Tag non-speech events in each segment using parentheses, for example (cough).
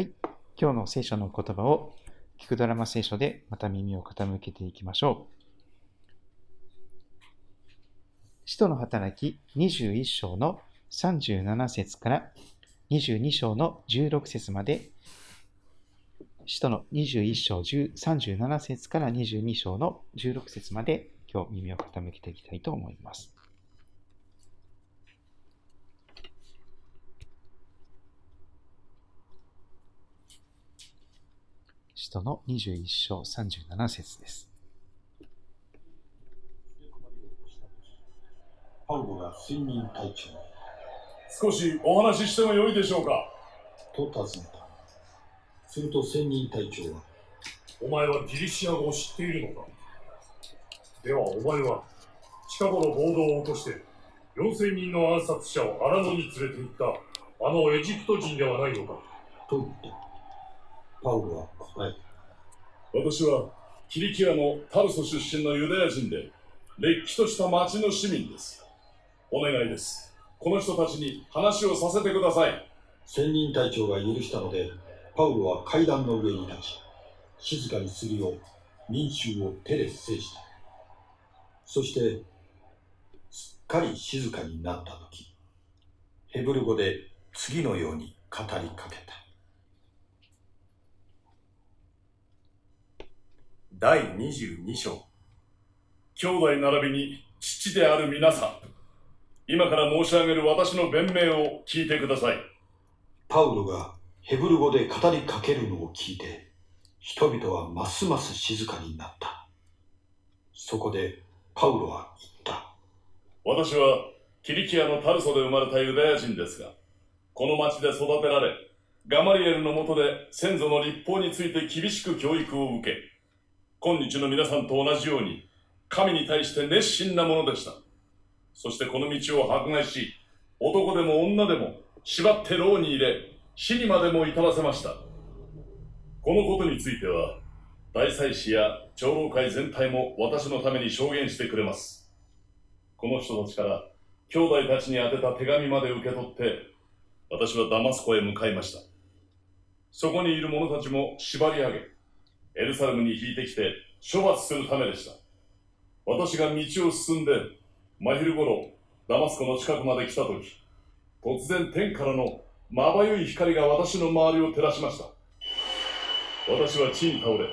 はい。今日の聖書の言葉を聞くドラマ聖書でまた耳を傾けていきましょう。使徒の働き21章の37節から22章の16節まで、使徒の21章37節から22章の16節まで今日耳を傾けていきたいと思います。使徒の21章37節です。パウロが睡眠隊長少しお話ししてもよいでしょうか？と尋ねた。すると専任隊長は、お前はギリシア語を知っているのか？ではお前は近頃暴動を起こして4000人の暗殺者を荒野に連れて行ったあのエジプト人ではないのか？と言った。パウロは答え私はキリキアのタルソ出身のユダヤ人で、れっきとした町の市民です。お願いです。この人たちに話をさせてください。専任隊長が許したので、パウロは階段の上に立ち、静かにするよう民衆を手で制した。そして、すっかり静かになった時、ヘブル語で次のように語りかけた。第22章。兄弟並びに父である皆さん今から申し上げる私の弁明を聞いてください。パウロがヘブル語で語りかけるのを聞いて人々はますます静かになった。そこでパウロは言った。私はキリキアのタルソで生まれたユダヤ人ですがこの町で育てられガマリエルのもとで先祖の立法について厳しく教育を受け今日の皆さんと同じように、神に対して熱心なものでした。そしてこの道を迫害し、男でも女でも縛って牢に入れ、死にまでも至らせました。このことについては、大祭司や長老会全体も私のために証言してくれます。この人たちから兄弟たちに宛てた手紙まで受け取って、私はダマスコへ向かいました。そこにいる者たちも縛り上げ、エルサレムに引いてきて処罰するためでした。私が道を進んで、真昼頃、ダマスコの近くまで来たとき、突然天からのまばゆい光が私の周りを照らしました。私は地に倒れ、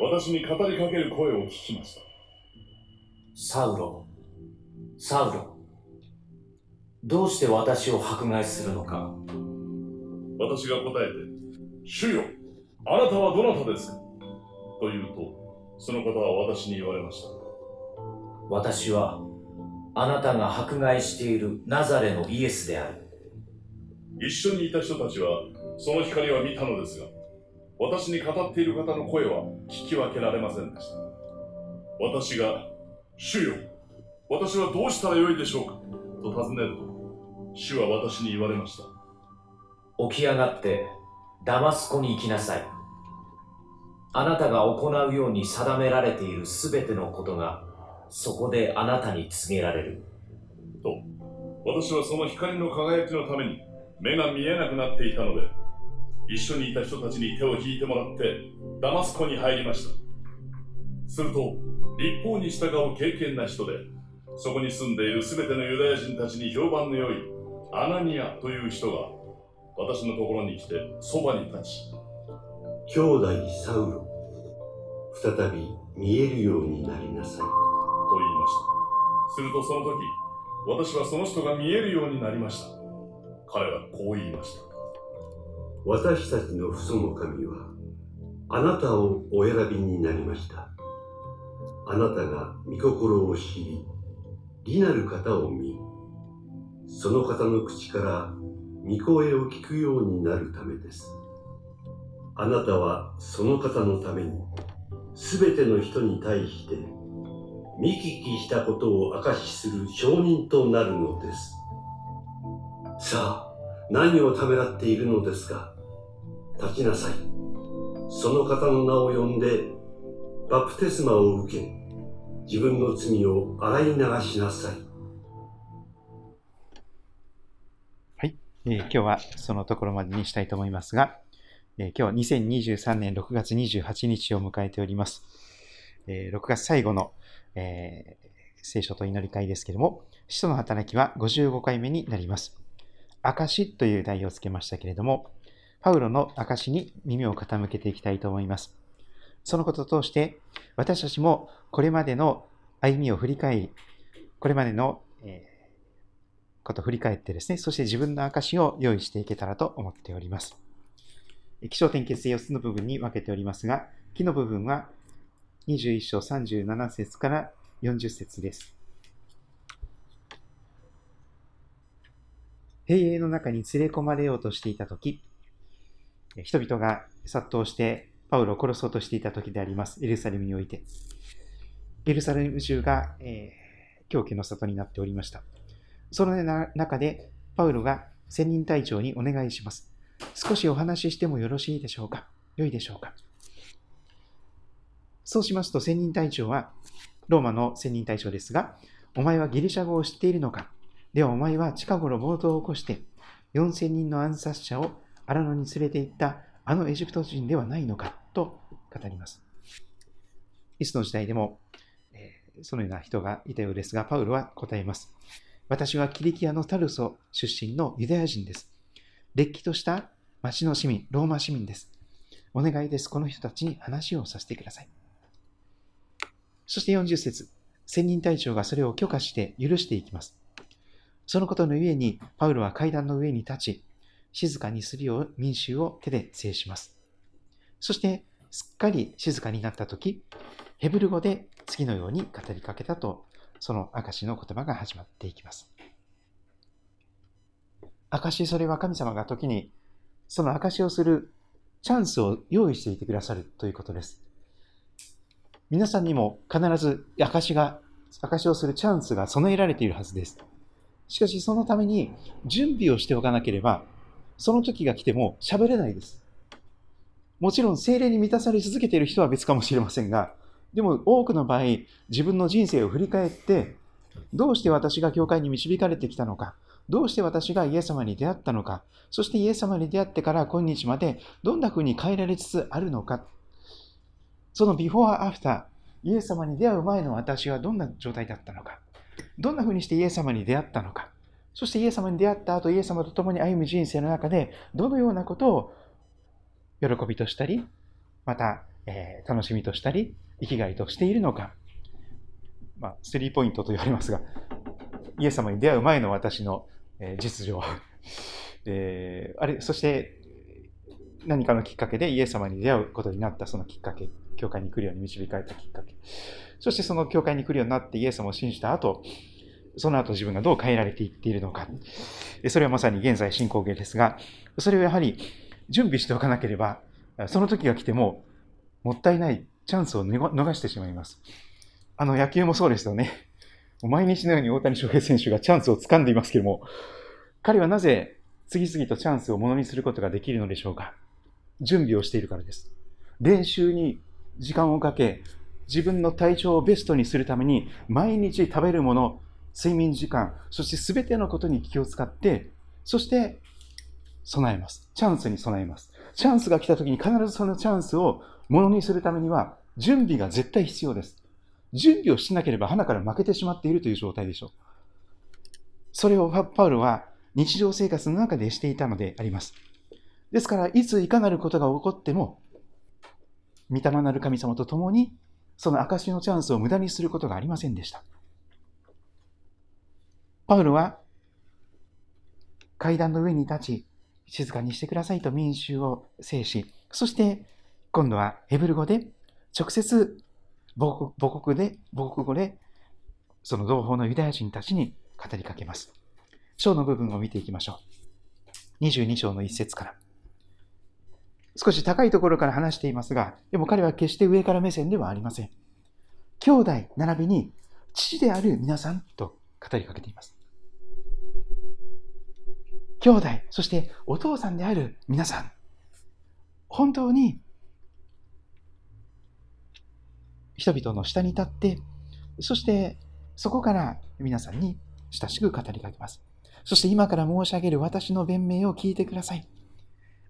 私に語りかける声を聞きました。サウロ、サウロ、どうして私を迫害するのか私が答えて、主よ、あなたはどなたですか？と言うと、その方は私に言われました。私は、あなたが迫害しているナザレのイエスである。一緒にいた人たちは、その光は見たのですが、私に語っている方の声は聞き分けられませんでした。私が、主よ、私はどうしたらよいでしょうかと尋ねると、主は私に言われました。起き上がって、ダマスコに行きなさい。あなたが行うように定められているすべてのことが、そこであなたに告げられる。と、私はその光の輝きのために目が見えなくなっていたので、一緒にいた人たちに手を引いてもらって、ダマスコに入りました。すると、立法に従う敬虔な人で、そこに住んでいるすべてのユダヤ人たちに評判の良いアナニアという人が、私のところに来て、そばに立ち、兄弟サウロ、再び見えるようになりなさい。と言いました。するとその時、私はその人が見えるようになりました。彼はこう言いました。私たちの父祖の神は、あなたをお選びになりました。あなたが御心を知り、利なる方を見、その方の口から御声を聞くようになるためです。あなたはその方のために、すべての人に対して、見聞きしたことを証しする証人となるのです。さあ、何をためらっているのですか？立ちなさい。その方の名を呼んで、バプテスマを受け、自分の罪を洗い流しなさい。はい、えー、今日はそのところまでにしたいと思いますが、今日は2023年6月28日を迎えております。え6月最後の、え聖書と祈り会ですけれども、使徒の働きは55回目になります。証という題をつけましたけれども、パウロの証に耳を傾けていきたいと思います。そのことを通して、私たちもこれまでの歩みを振り返り、これまでの、えことを振り返ってですね、そして自分の証を用意していけたらと思っております。気象点結で4つの部分に分けておりますが、木の部分は21章37節から40節です。兵営の中に連れ込まれようとしていたとき、人々が殺到してパウロを殺そうとしていたときであります。エルサレムにおいて。エルサレム中が、えー狂気の里になっておりました。その中で、パウロが仙人隊長にお願いします。少しお話ししてもよろしいでしょうか？良いでしょうか？そうしますと、仙人隊長は、ローマの仙人隊長ですが、お前はギリシャ語を知っているのか？ではお前は近頃暴動を起こして、4000人の暗殺者を荒野に連れて行ったあのエジプト人ではないのか？と語ります。いつの時代でも、えーそのような人がいたようですが、パウロは答えます。私はキリキアのタルソ出身のユダヤ人です。れっきとした町の市民、ローマ市民です。お願いです。この人たちに話をさせてください。そして40節仙人隊長がそれを許可して許していきます。そのことのゆえに、パウロは階段の上に立ち、静かにするよう民衆を手で制します。そして、すっかり静かになったとき、ヘブル語で次のように語りかけたと、その証の言葉が始まっていきます。証それは神様が時に、その証をするチャンスを用意していてくださるということです。皆さんにも必ず証が、証をするチャンスが備えられているはずです。しかしそのために準備をしておかなければ、その時が来ても喋れないです。もちろん精霊に満たされ続けている人は別かもしれませんが、でも多くの場合、自分の人生を振り返って、どうして私が教会に導かれてきたのか、どうして私がイエス様に出会ったのか、そしてイエス様に出会ってから今日までどんな風に変えられつつあるのか、そのビフォーアフター、イエス様に出会う前の私はどんな状態だったのか、どんな風にしてイエス様に出会ったのか、そしてイエス様に出会った後、イエス様と共に歩む人生の中で、どのようなことを喜びとしたり、また、えー楽しみとしたり、生きがいとしているのか、まあ、スリーポイントと言われますが、イエス様に出会う前の私の、えー実情、(laughs) えーあれ、そして何かのきっかけでイエス様に出会うことになった。そのきっかけ、教会に来るように導かれたきっかけ、そしてその教会に来るようになってイエス様を信じた後、その後自分がどう変えられていっているのか、それはまさに現在進行形ですが、それをやはり準備しておかなければ、その時が来てももったいないチャンスを逃してしまいます。あの野球もそうですよね。毎日のように大谷翔平選手がチャンスを掴んでいますけれども、彼はなぜ次々とチャンスをものにすることができるのでしょうか？準備をしているからです。練習に時間をかけ、自分の体調をベストにするために、毎日食べるもの、睡眠時間、そして全てのことに気を使って、そして備えます。チャンスに備えます。チャンスが来た時に必ずそのチャンスをものにするためには、準備が絶対必要です。準備をしなければ花から負けてしまっているという状態でしょう。それをパウロは日常生活の中でしていたのであります。ですから、いついかなることが起こっても、御霊なる神様と共に、その証のチャンスを無駄にすることがありませんでした。パウロは、階段の上に立ち、静かにしてくださいと民衆を制し、そして、今度はヘブル語で、直接母国母国で、母国語で、その同胞のユダヤ人たちに語りかけます。章の部分を見ていきましょう。22章の一節から。少し高いところから話していますが、でも彼は決して上から目線ではありません。兄弟並びに父である皆さんと語りかけています。兄弟、そしてお父さんである皆さん。本当に人々の下に立って、そしてそこから皆さんに親しく語りかけます。そして今から申し上げる私の弁明を聞いてください。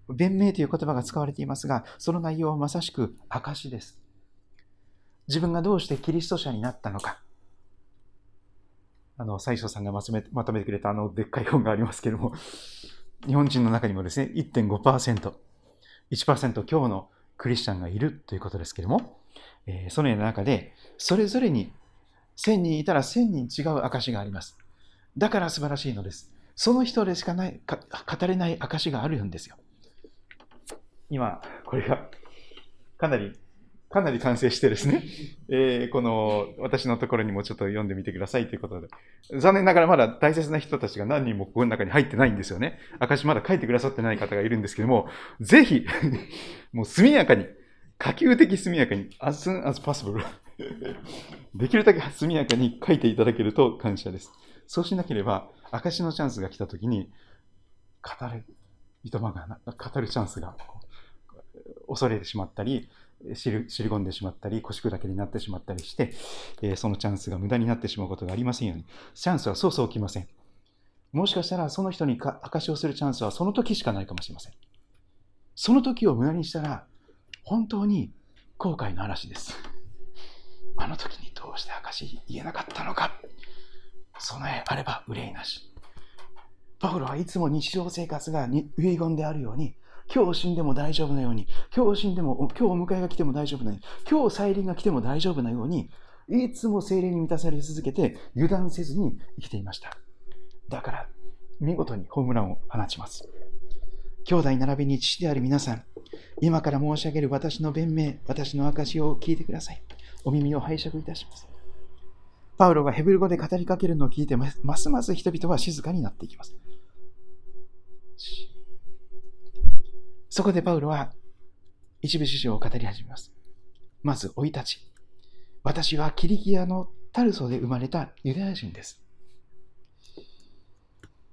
弁明という言葉が使われていますが、その内容はまさしく証です。自分がどうしてキリスト者になったのか。あの、最初さんがまとめまとめてくれたあのでっかい本がありますけれども、日本人の中にもですね、1.5%、1%強のクリスチャンがいるということですけれども、そのような中で、それぞれに1000人いたら1000人違う証があります。だから素晴らしいのです。その人でしかないか語れない証があるんですよ。今、これがかなり、かなり完成してですね、えーこの私のところにもちょっと読んでみてくださいということで、残念ながらまだ大切な人たちが何人もこの中に入ってないんですよね。証まだ書いてくださってない方がいるんですけども、ぜひ、(laughs) もう速やかに、可及的速やかに、as soon as possible (laughs) できるだけ速やかに書いていただけると感謝です。そうしなければ、証のチャンスが来たときに、語る、いとまが、語るチャンスが恐れてしまったり、知り知り込んでしまったり、腰砕けになってしまったりして、えーそのチャンスが無駄になってしまうことがありませんように、チャンスはそうそう来ません。もしかしたら、その人にか証しをするチャンスはその時しかないかもしれません。その時を無駄にしたら、本当に後悔の嵐です。あの時にどうして証し言えなかったのか。備えあれば憂いなし。パウロはいつも日常生活が遺言であるように、今日死んでも大丈夫なように、今日死んでも、今日お迎えが来ても大丈夫なように、今日再臨が来ても大丈夫なように、いつも精霊に満たされ続けて油断せずに生きていました。だから、見事にホームランを放ちます。兄弟並びに父である皆さん、今から申し上げる私の弁明、私の証を聞いてください。お耳を拝借いたします。パウロがヘブル語で語りかけるのを聞いて、ますます人々は静かになっていきます。そこでパウロは一部首相を語り始めます。まず、生い立ち。私はキリキアのタルソで生まれたユダヤ人です。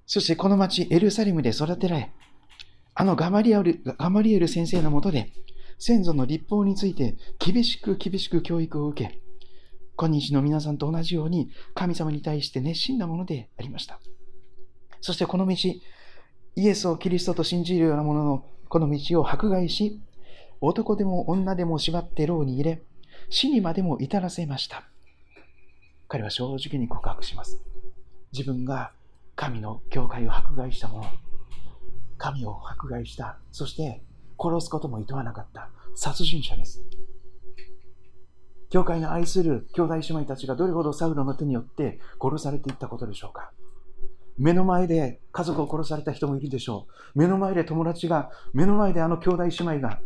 そしてこの町エルサレムで育てられ、あのガマリエルガマリエル先生のもとで、先祖の立法について厳しく厳しく教育を受け、今日の皆さんと同じように神様に対して熱心なものでありました。そしてこの道、イエスをキリストと信じるようなもののこの道を迫害し、男でも女でも縛って牢に入れ、死にまでも至らせました。彼は正直に告白します。自分が神の教会を迫害したもの、神を迫害した、そして殺すことも厭わなかった殺人者です。教会の愛する兄弟姉妹たちがどれほどサウロの手によって殺されていったことでしょうか。目の前で家族を殺された人もいるでしょう。目の前で友達が、目の前であの兄弟姉妹が、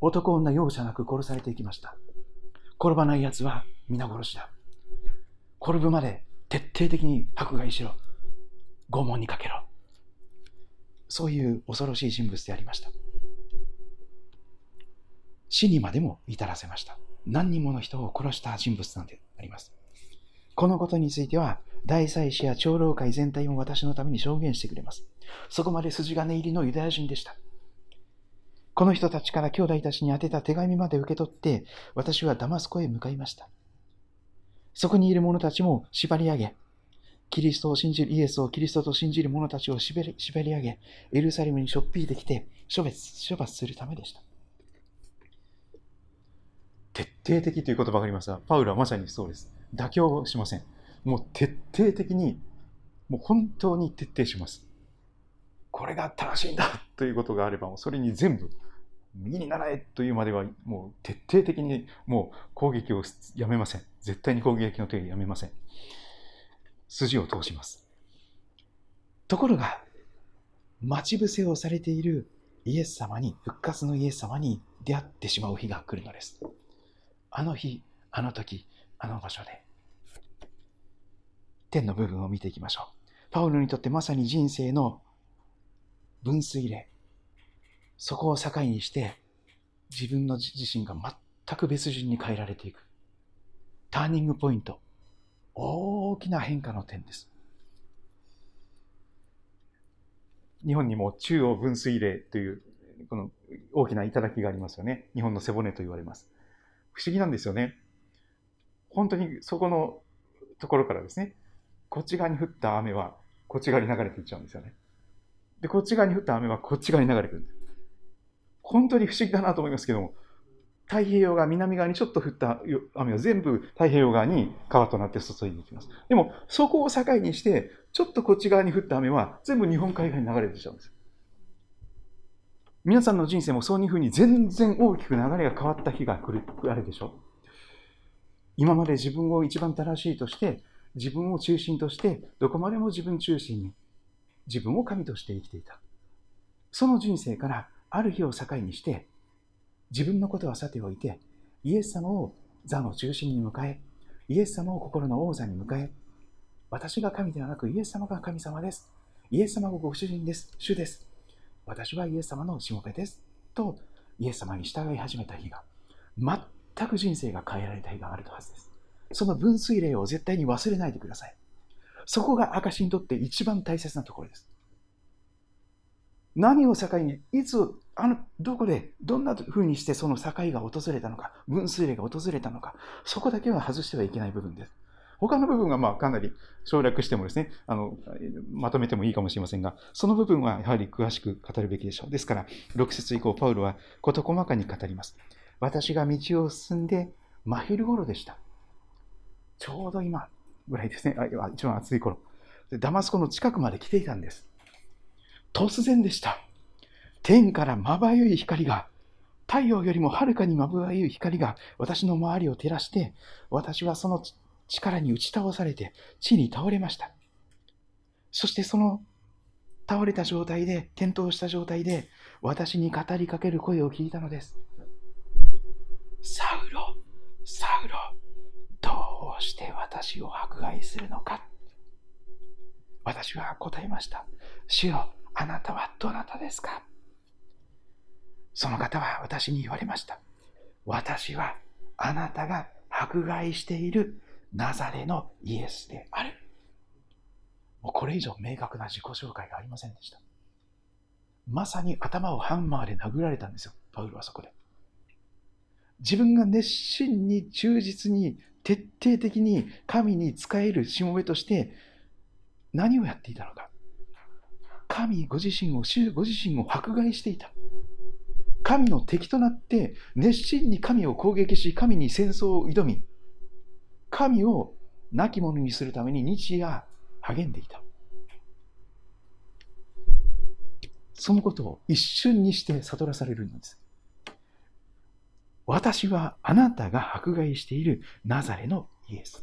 男女容赦なく殺されていきました。転ばない奴は皆殺しだ。転ぶまで徹底的に迫害しろ。拷問にかけろ。そういう恐ろしい人物でありました。死にまでも至らせました。何人もの人を殺した人物なんであります。このことについては、大祭司や長老会全体も私のために証言してくれます。そこまで筋金入りのユダヤ人でした。この人たちから兄弟たちに宛てた手紙まで受け取って、私はダマスコへ向かいました。そこにいる者たちも縛り上げ、キリストを信じる、イエスをキリストと信じる者たちを縛り縛り上げ、エルサレムにしょっぴいてきて処別、処罰するためでした。徹底的という言葉がありますが、パウロはまさにそうです。妥協しません。もう徹底的に、もう本当に徹底します。これが正しいんだということがあれば、もうそれに全部、右にならえというまでは、もう徹底的にもう攻撃をやめません。絶対に攻撃の手をやめません。筋を通します。ところが、待ち伏せをされているイエス様に、復活のイエス様に出会ってしまう日が来るのです。あの日、あの時、あの場所で。天の部分を見ていきましょう。パウロにとってまさに人生の分水嶺。そこを境にして、自分の自身が全く別人に変えられていく。ターニングポイント。大きな変化の点です。日本にも中央分水嶺というこの大きな頂がありますよね。日本の背骨と言われます。不思議なんですよね。本当にそこのところからですね、こっち側に降った雨はこっち側に流れていっちゃうんですよね。で、こっち側に降った雨はこっち側に流れてくる。本当に不思議だなと思いますけども、太平洋側、南側にちょっと降った雨は全部太平洋側に川となって注いでいきます。でも、そこを境にして、ちょっとこっち側に降った雨は全部日本海側に流れてちゃうんです。皆さんの人生もそういうふうに全然大きく流れが変わった日が来る、あれでしょ今まで自分を一番正しいとして、自分を中心として、どこまでも自分中心に、自分を神として生きていた。その人生から、ある日を境にして、自分のことはさておいて、イエス様を座の中心に迎え、イエス様を心の王座に迎え、私が神ではなくイエス様が神様です。イエス様がご主人です。主です。私はイエス様のしもべです。と、イエス様に従い始めた日が、全く人生が変えられた日があるはずです。その分水嶺を絶対に忘れないでください。そこが証にとって一番大切なところです。何を境に、いつ、あの、どこで、どんな風にしてその境が訪れたのか、分水嶺が訪れたのか、そこだけは外してはいけない部分です。他の部分はまあかなり省略してもですね、あの、まとめてもいいかもしれませんが、その部分はやはり詳しく語るべきでしょう。ですから、6節以降、パウロは事細かに語ります。私が道を進んで、真昼頃でした。ちょうど今ぐらいですね、あ一番暑い頃。ダマスコの近くまで来ていたんです。突然でした。天からまばゆい光が、太陽よりもはるかにまばゆい光が私の周りを照らして、私はその力に打ち倒されて地に倒れました。そしてその倒れた状態で、転倒した状態で、私に語りかける声を聞いたのです。サウロ、サウロ、どうして私を迫害するのか私は答えました。主よ、あなたはどなたですか？その方は私に言われました。私はあなたが迫害しているナザレのイエスである。もうこれ以上明確な自己紹介がありませんでした。まさに頭をハンマーで殴られたんですよ、パウロはそこで。自分が熱心に忠実に徹底的に神に仕えるしもべとして何をやっていたのか。神ご自身を、主ご自身を迫害していた。神の敵となって熱心に神を攻撃し、神に戦争を挑み、神を亡き者にするために日夜励んでいた。そのことを一瞬にして悟らされるんです。私はあなたが迫害しているナザレのイエス。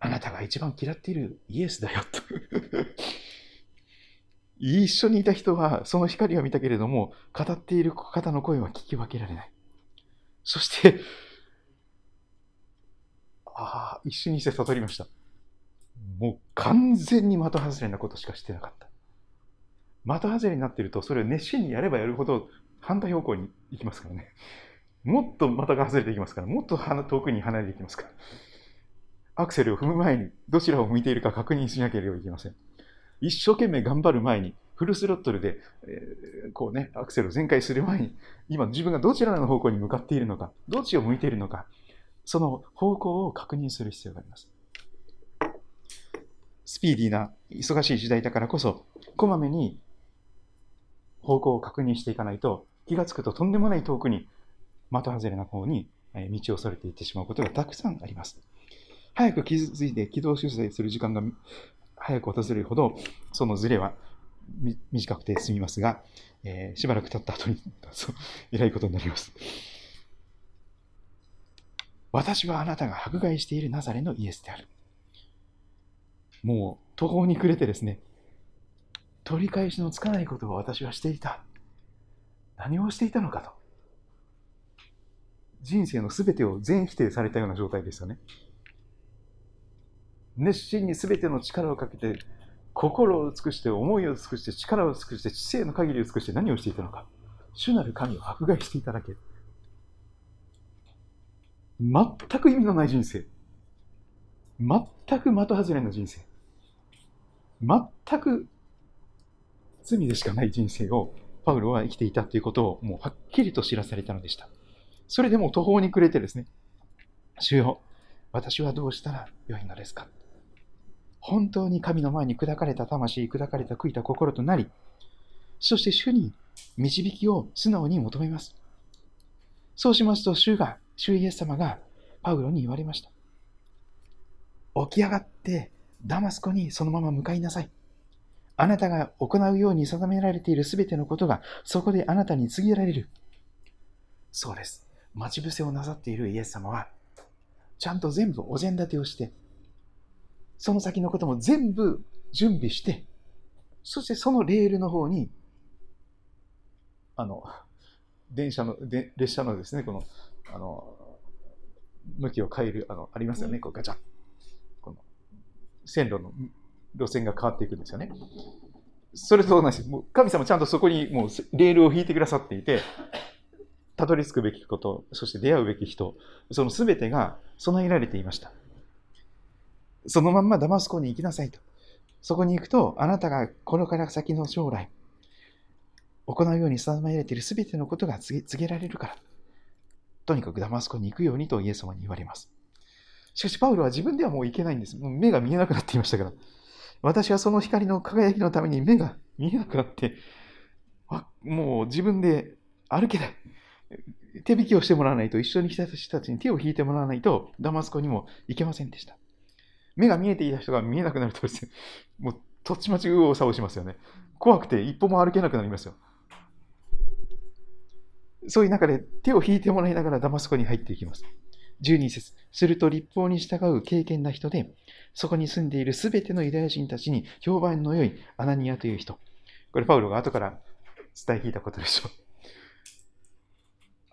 あなたが一番嫌っているイエスだよと (laughs) 一緒にいた人はその光は見たけれども、語っている方の声は聞き分けられない。そして、ああ、一緒にして悟りました。もう完全に的外れなことしかしてなかった。的外れになってると、それを熱心にやればやるほど反対方向に行きますからね。もっと的が外れていきますから、もっと遠くに離れていきますから。アクセルを踏む前にどちらを向いているか確認しなければいけません。一生懸命頑張る前に、フルスロットルで、えー、こうね、アクセルを全開する前に、今自分がどちらの方向に向かっているのか、どっちを向いているのか、その方向を確認する必要があります。スピーディーな忙しい時代だからこそ、こまめに方向を確認していかないと、気がつくととんでもない遠くに、的外れな方に道をそれていってしまうことがたくさんあります。早く気づいて軌道修正する時間が早く訪れるほど、そのズレは短くて済みますが、えー、しばらく経った後に、そう、偉いことになります。私はあなたが迫害しているナザレのイエスである。もう途方に暮れてですね、取り返しのつかないことを私はしていた。何をしていたのかと。人生の全てを全否定されたような状態ですよね。熱心に全ての力をかけて、心を尽くして、思いを尽くして、力を尽くして、知性の限りを尽くして何をしていたのか。主なる神を迫害していただけ。全く意味のない人生。全く的外れな人生。全く罪でしかない人生をパウロは生きていたということをもうはっきりと知らされたのでした。それでも途方に暮れてですね、主よ、私はどうしたらよいのですか本当に神の前に砕かれた魂、砕かれた悔いた心となり、そして主に導きを素直に求めます。そうしますと、主が、主イエス様がパウロに言われました。起き上がってダマスコにそのまま向かいなさい。あなたが行うように定められているすべてのことがそこであなたに告げられる。そうです。待ち伏せをなさっているイエス様は、ちゃんと全部お膳立てをして、その先のことも全部準備して、そしてそのレールの方に、あの、電車の、で列車のですね、この、あの、向きを変える、あの、ありますよね、こうガチャッ。この、線路の路線が変わっていくんですよね。それと同じです。もう神様ちゃんとそこにもうレールを引いてくださっていて、たどり着くべきこと、そして出会うべき人、その全てが備えられていました。そのまんまダマスコに行きなさいと。そこに行くと、あなたがこれから先の将来、行うように定められている全てのことが告げ告げられるから。とにかくダマスコに行くようにとイエス様に言われます。しかし、パウロは自分ではもう行けないんです。もう目が見えなくなっていましたから。私はその光の輝きのために目が見えなくなって、もう自分で歩けない。手引きをしてもらわないと、一緒に来た人たちに手を引いてもらわないと、ダマスコにも行けませんでした。目が見えていた人が見えなくなるとですね、もう、とっちまち右往左往しますよね。怖くて一歩も歩けなくなりますよ。そういう中で手を引いてもらいながらダマスコに入っていきます。12節すると立法に従う敬虔な人で、そこに住んでいるすべてのユダヤ人たちに評判の良いアナニアという人。これパウロが後から伝え聞いたことでしょう。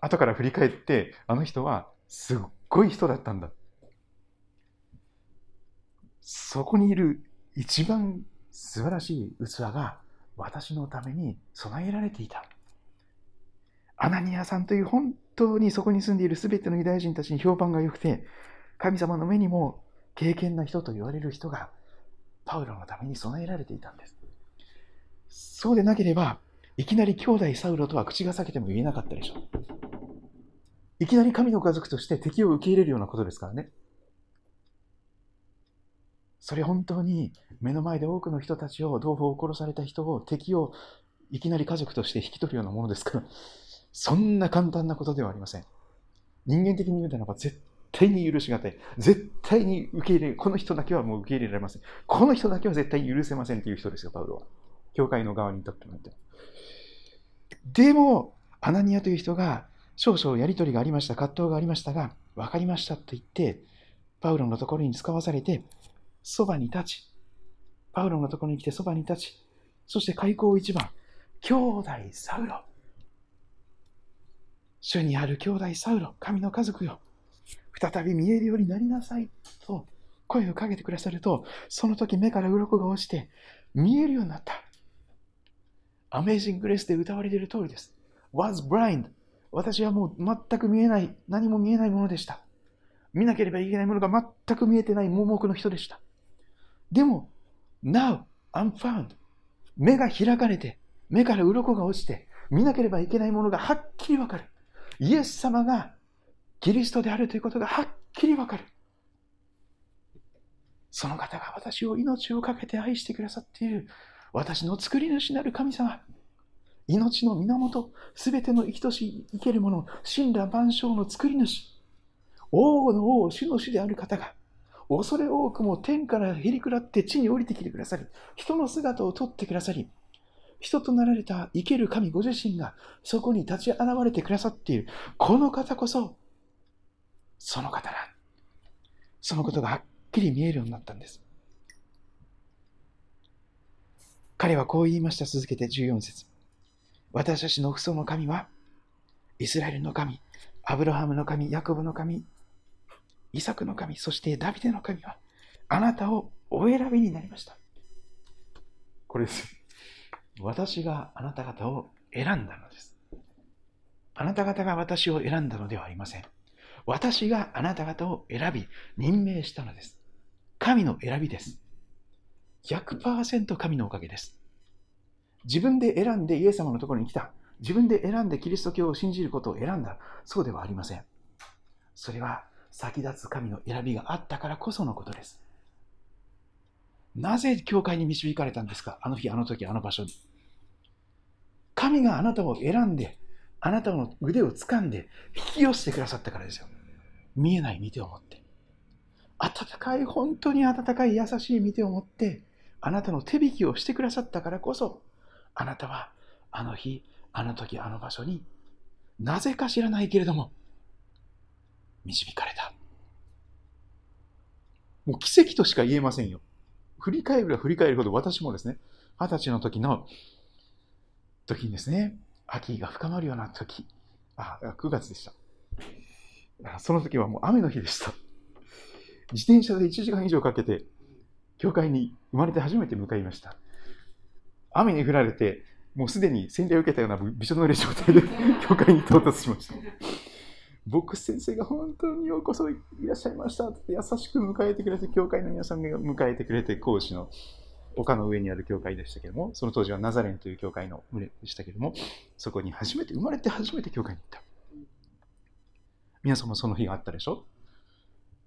(laughs) 後から振り返って、あの人はすっごい人だったんだ。そこにいる一番素晴らしい器が私のために備えられていた。アナニアさんという本当にそこに住んでいるすべてのユダヤ人たちに評判が良くて、神様の目にも敬虔な人と言われる人がパウロのために備えられていたんです。そうでなければ、いきなり兄弟サウロとは口が裂けても言えなかったでしょう。いきなり神の家族として敵を受け入れるようなことですからね。それ本当に目の前で多くの人たちを、同胞を殺された人を、敵をいきなり家族として引き取るようなものですから、そんな簡単なことではありません。人間的に言うならば絶対に許しがたい。絶対に受け入れ。この人だけはもう受け入れられません。この人だけは絶対に許せませんという人ですよ、パウロは。教会の側にとっても。でも、アナニアという人が少々やりとりがありました、葛藤がありましたが、分かりましたと言って、パウロのところに使わされて、そばに立ち、パウロのところに来てそばに立ち、そして開口一番、兄弟サウロ。主にある兄弟サウロ、神の家族よ。再び見えるようになりなさい。と声をかけてくださると、その時目から鱗が落ちて、見えるようになった。アメージング・グレースで歌われている通りです。was blind. 私はもう全く見えない、何も見えないものでした。見なければいけないものが全く見えてない盲目の人でした。でも、now I'm found. 目が開かれて、目から鱗が落ちて、見なければいけないものがはっきりわかる。イエス様がキリストであるということがはっきりわかる。その方が私を命を懸けて愛してくださっている私の作り主なる神様。命の源、すべての生きとし生けるもの、神羅万象の作り主。王の王、主の主である方が、恐れ多くも天からへりくらって地に降りてきてくださり、人の姿をとってくださり、人となられた生ける神ご自身がそこに立ち現れてくださっている。この方こそ、その方だ。そのことがはっきり見えるようになったんです。彼はこう言いました。続けて14節私たちの父祖の神は、イスラエルの神、アブラハムの神、ヤコブの神、イサクの神、そしてダビデの神は、あなたをお選びになりました。これです。私があなた方を選んだのです。あなた方が私を選んだのではありません。私があなた方を選び、任命したのです。神の選びです。100%神のおかげです。自分で選んでイエス様のところに来た。自分で選んでキリスト教を信じることを選んだ。そうではありません。それは先立つ神の選びがあったからこそのことです。なぜ教会に導かれたんですか？あの日、あの時、あの場所に。神があなたを選んで、あなたの腕を掴んで引き寄せてくださったからですよ。見えない見てを持って。温かい、本当に温かい優しい見てを持って、あなたの手引きをしてくださったからこそ、あなたはあの日、あの時、あの場所になぜか知らないけれども、導かれた。もう奇跡としか言えませんよ。振り返れば振り返るほど私もですね、二十歳の時の時にですね、秋が深まるような時、あ、9月でした。その時はもう雨の日でした。自転車で1時間以上かけて、教会に生まれて初めて向かいました。雨に降られて、もうすでに洗礼を受けたようなびしょ濡れ状態で教会に到達しました。僕先生が本当にようこそいらっしゃいましたって優しく迎えてくれて、教会の皆さんが迎えてくれて、講師の丘の上にある教会でしたけども、その当時はナザレンという教会の群れでしたけども、そこに初めて、生まれて初めて教会に行った。皆さんもその日があったでしょ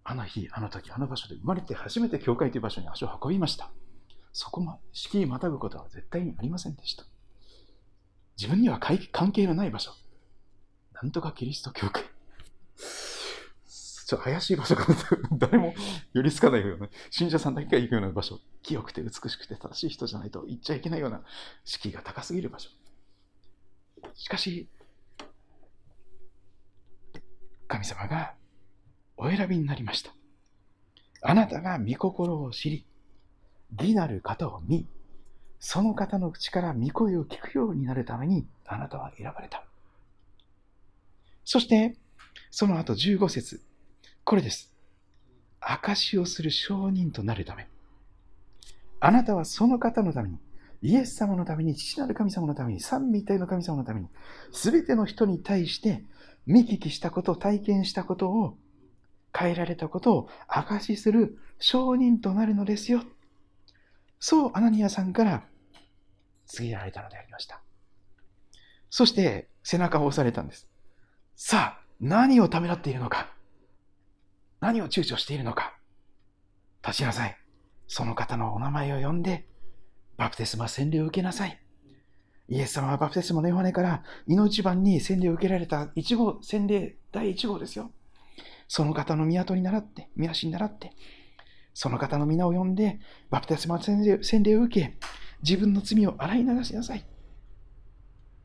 あの日、あの時、あの場所で生まれて初めて教会という場所に足を運びました。そこま、敷居またぐことは絶対にありませんでした。自分には関係のない場所。なんとかキリスト教会。ちょっと怪しい場所かな誰も寄りつかないような、信者さんだけが行くような場所。清くて美しくて正しい人じゃないと行っちゃいけないような敷居が高すぎる場所。しかし、神様がお選びになりました。あなたが御心を知り、義なる方を見、その方の口から御声を聞くようになるためにあなたは選ばれた。そして、その後15節これです。証しをする証人となるため。あなたはその方のために、イエス様のために、父なる神様のために、三位一体の神様のために、すべての人に対して見聞きしたこと、体験したことを、変えられたことを証しする証人となるのですよ。そうアナニアさんから告げられたのでありました。そして背中を押されたんです。さあ、何をためらっているのか？何を躊躇しているのか？立ちなさい。その方のお名前を呼んで、バプテスマ洗礼を受けなさい。イエス様はバプテスマのヨハネから命番に洗礼を受けられた一号、洗礼第一号ですよ。その方の港に習って、宮足に習って、その方の皆を呼んで、バプテスマ洗礼洗礼を受け、自分の罪を洗い流しなさい。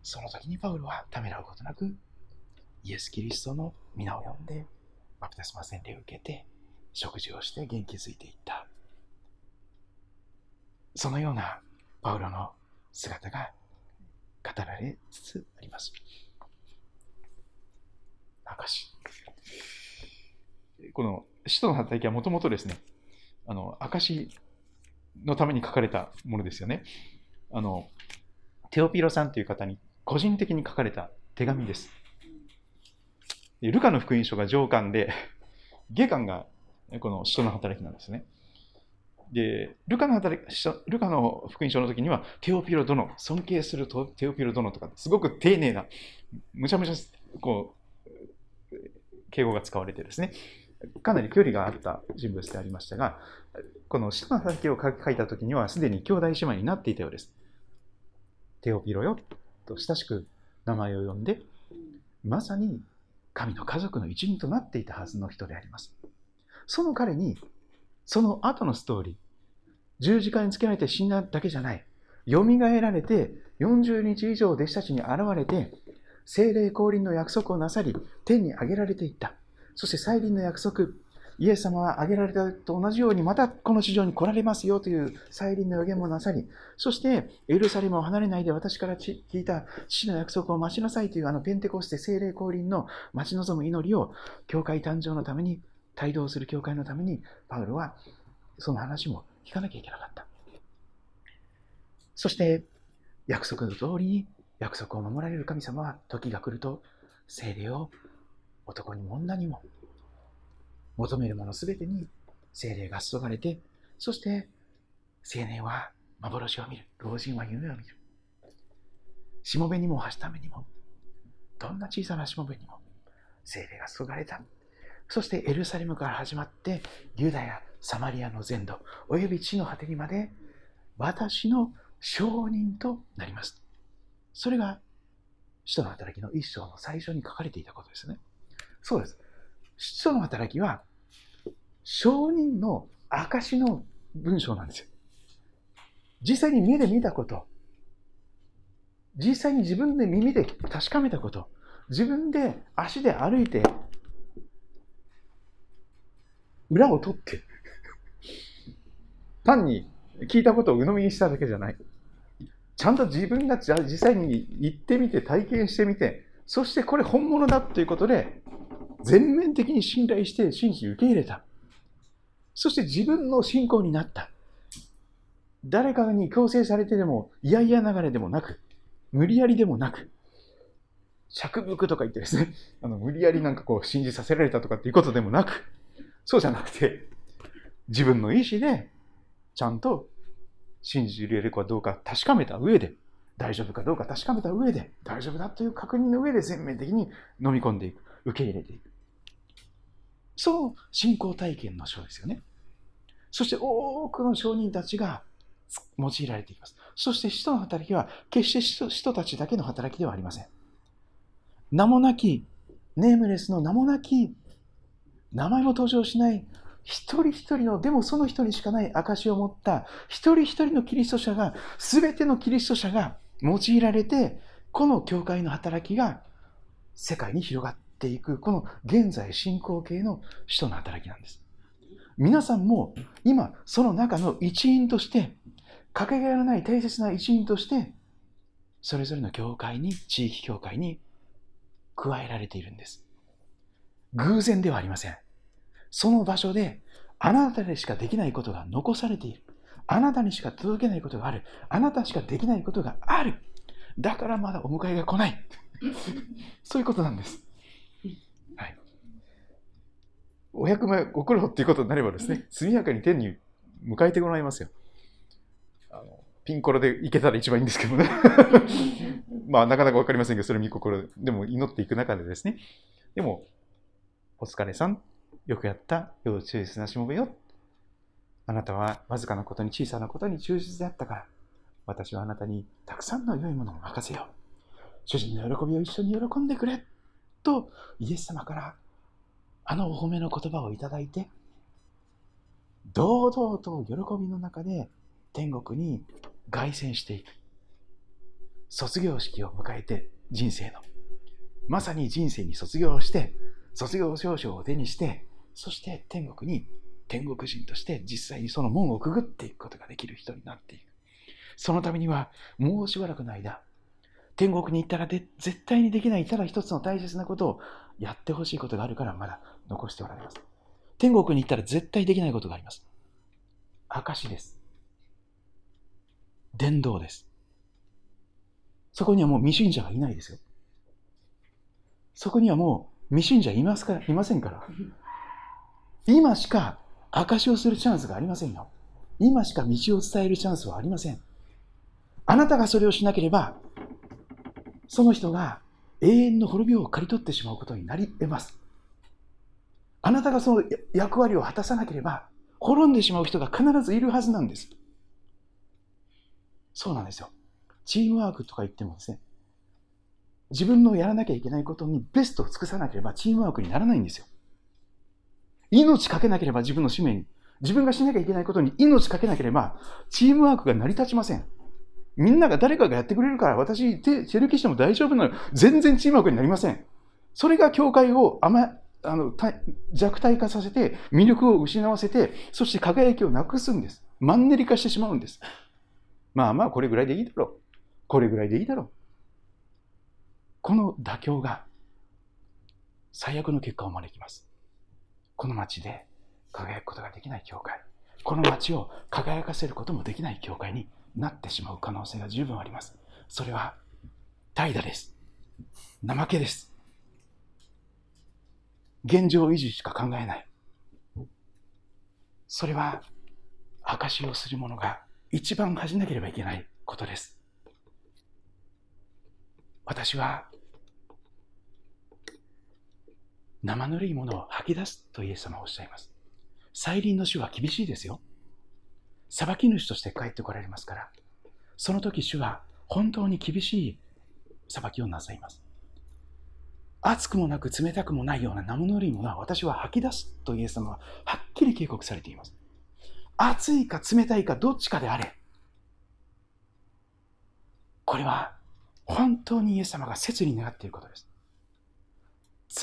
その時にパウロはためらうことなく、イエス・キリストの皆を呼んで、バプテスマ洗礼を受けて、食事をして元気づいていった。そのようなパウロの姿が語られつつあります。証。この使徒の働きはもともとですね、あの、証のために書かれたものですよね。あの、テオピロさんという方に個人的に書かれた手紙です。ルカの福音書が上巻で、(laughs) 下巻がこの使徒の働きなんですね。で、ルカの働き、ルカの福音書の時には、テオピロ殿、尊敬するテオピロ殿とか、すごく丁寧な、むちゃむちゃ、こう、敬語が使われてですね、かなり距離があった人物でありましたが、この使徒の働きを書いた時には、すでに兄弟姉妹になっていたようです。テオピロよと親しく名前を呼んで、まさに神の家族の一員となっていたはずの人であります。その彼に、その後のストーリー、十字架につけられて死んだだけじゃない。蘇られて、40日以上弟子たちに現れて、精霊降臨の約束をなさり、天に上げられていった。そして再臨の約束、イエス様は挙げられたと同じように、またこの地上に来られますよという再臨の予言もなさり、そして、エルサレムを離れないで私から聞いた父の約束を待ちなさいというあのペンテコステ聖霊降臨の待ち望む祈りを、教会誕生のために、帯同する教会のために、パウロはその話も聞かなきゃいけなかった。そして、約束の通りに約束を守られる神様は時が来ると聖霊を男にも女にも求めるものすべてに精霊が注がれて、そして青年は幻を見る。老人は夢を見る。しもべにもはしためにも、どんな小さなしもべにも精霊が注がれた。そしてエルサレムから始まって、ユダヤ、サマリアの全土、および地の果てにまで、私の証人となります。それが使徒の働きの一章の最初に書かれていたことですね。そうです。使徒の働きは、証人の証の文章なんですよ。実際に目で見たこと、実際に自分で耳で確かめたこと、自分で足で歩いて、裏を取って、単に聞いたことを鵜呑みにしただけじゃない。ちゃんと自分が実際に行ってみて、体験してみて、そしてこれ本物だということで、全面的に信頼して信じ受け入れた。そして自分の信仰になった。誰かに強制されてでも、嫌々流れでもなく、無理やりでもなく、釈伏とか言ってですね、(laughs) あの無理やりなんかこう信じさせられたとかっていうことでもなく、そうじゃなくて、自分の意思で、ちゃんと信じれるかどうか確かめた上で、大丈夫かどうか確かめた上で、大丈夫だという確認の上で全面的に飲み込んでいく、受け入れていく。その信仰体験の章ですよね。そして多くの証人たちが用いられています。そして使徒の働きは決して使徒たちだけの働きではありません。名もなき、ネームレスの名もなき、名前も登場しない一人一人の、でもその人にしかない証を持った一人一人のキリスト者が、すべてのキリスト者が用いられて、この教会の働きが世界に広がっていく、この現在進行形の使徒の働きなんです。皆さんも今その中の一員として、かけがえのない大切な一員として、それぞれの教会に、地域教会に加えられているんです。偶然ではありません。その場所であなたでしかできないことが残されている。あなたにしか届けないことがある。あなたしかできないことがある。だからまだお迎えが来ない。(laughs) そういうことなんです。はい。お百枚ご苦労っていうことになればですね、速やかに天に迎えてもらいますよ。あのピンコロで行けたら一番いいんですけどね。(laughs) まあ、なかなかわかりませんけど、それ見心でも祈っていく中でですね。でも、お疲れさんよくやった、要注意すなしもべよ。あなたはわずかなことに小さなことに忠実であったから、私はあなたにたくさんの良いものを任せよう。主人の喜びを一緒に喜んでくれ。と、イエス様からあのお褒めの言葉をいただいて、堂々と喜びの中で天国に凱旋していく。卒業式を迎えて人生の。まさに人生に卒業して、卒業証書を手にして、そして天国に天国人として実際にその門をくぐっていくことができる人になっていく。そのためにはもうしばらくの間、天国に行ったらで絶対にできないただ一つの大切なことをやってほしいことがあるからまだ残しておられます。天国に行ったら絶対できないことがあります。証です。伝道です。そこにはもう未信者がいないですよ。そこにはもう未信者いますかいませんから。今しか証をするチャンスがありませんよ。今しか道を伝えるチャンスはありません。あなたがそれをしなければ、その人が永遠の滅びを刈り取ってしまうことになり得ます。あなたがその役割を果たさなければ、滅んでしまう人が必ずいるはずなんです。そうなんですよ。チームワークとか言ってもですね、自分のやらなきゃいけないことにベストを尽くさなければチームワークにならないんですよ。命かけなければ自分の使命に、自分がしなきゃいけないことに命かけなければ、チームワークが成り立ちません。みんなが誰かがやってくれるから、私、手、抜きしても大丈夫なのよ。全然チームワークになりません。それが教会を甘、あの、弱体化させて、魅力を失わせて、そして輝きをなくすんです。マンネリ化してしまうんです。まあまあ、これぐらいでいいだろう。これぐらいでいいだろう。この妥協が最悪の結果を招きます。この町で輝くことができない教会、この町を輝かせることもできない教会になってしまう可能性が十分あります。それは怠惰です。怠けです。現状維持しか考えない。それは証をする者が一番恥じなければいけないことです。私は生ぬるいものを吐き出すとイエス様はおっしゃいます。再臨の主は厳しいですよ。裁き主として帰ってこられますから、その時主は本当に厳しい裁きをなさいます。熱くもなく冷たくもないような生ぬるいものは私は吐き出すとイエス様ははっきり警告されています。熱いか冷たいかどっちかであれ。これは本当にイエス様が切に願っていることです。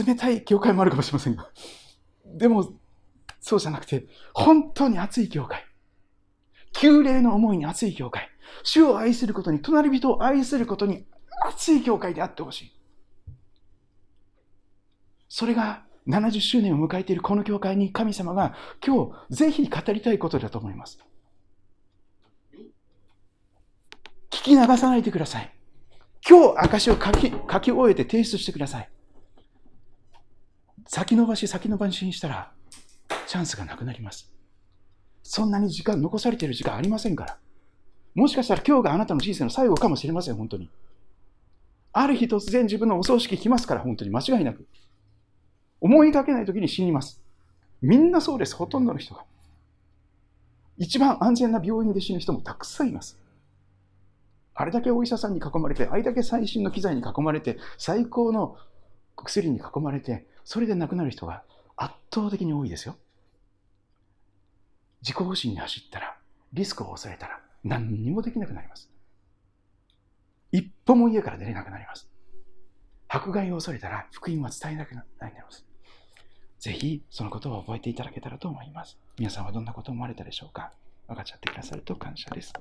冷たい教会もあるかもしれませんが、でもそうじゃなくて、本当に熱い教会。旧礼の思いに熱い教会。主を愛することに、隣人を愛することに熱い教会であってほしい。それが70周年を迎えているこの教会に神様が今日ぜひ語りたいことだと思います。聞き流さないでください。今日証を書き書き終えて提出してください。先延ばし先延ばしにしたらチャンスがなくなります。そんなに時間、残されている時間ありませんから。もしかしたら今日があなたの人生の最後かもしれません、本当に。ある日突然自分のお葬式来ますから、本当に間違いなく。思いがけない時に死にます。みんなそうです、ほとんどの人が。一番安全な病院で死ぬ人もたくさんいます。あれだけお医者さんに囲まれて、あれだけ最新の機材に囲まれて、最高の薬に囲まれて、それで亡くなる人が圧倒的に多いですよ。自己保身に走ったら、リスクを抑えたら、何にもできなくなります。一歩も家から出れなくなります。迫害を恐れたら、福音は伝えなくなります。ぜひ、そのことを覚えていただけたらと思います。皆さんはどんなことを思われたでしょうか？分かっちゃってくださると感謝です。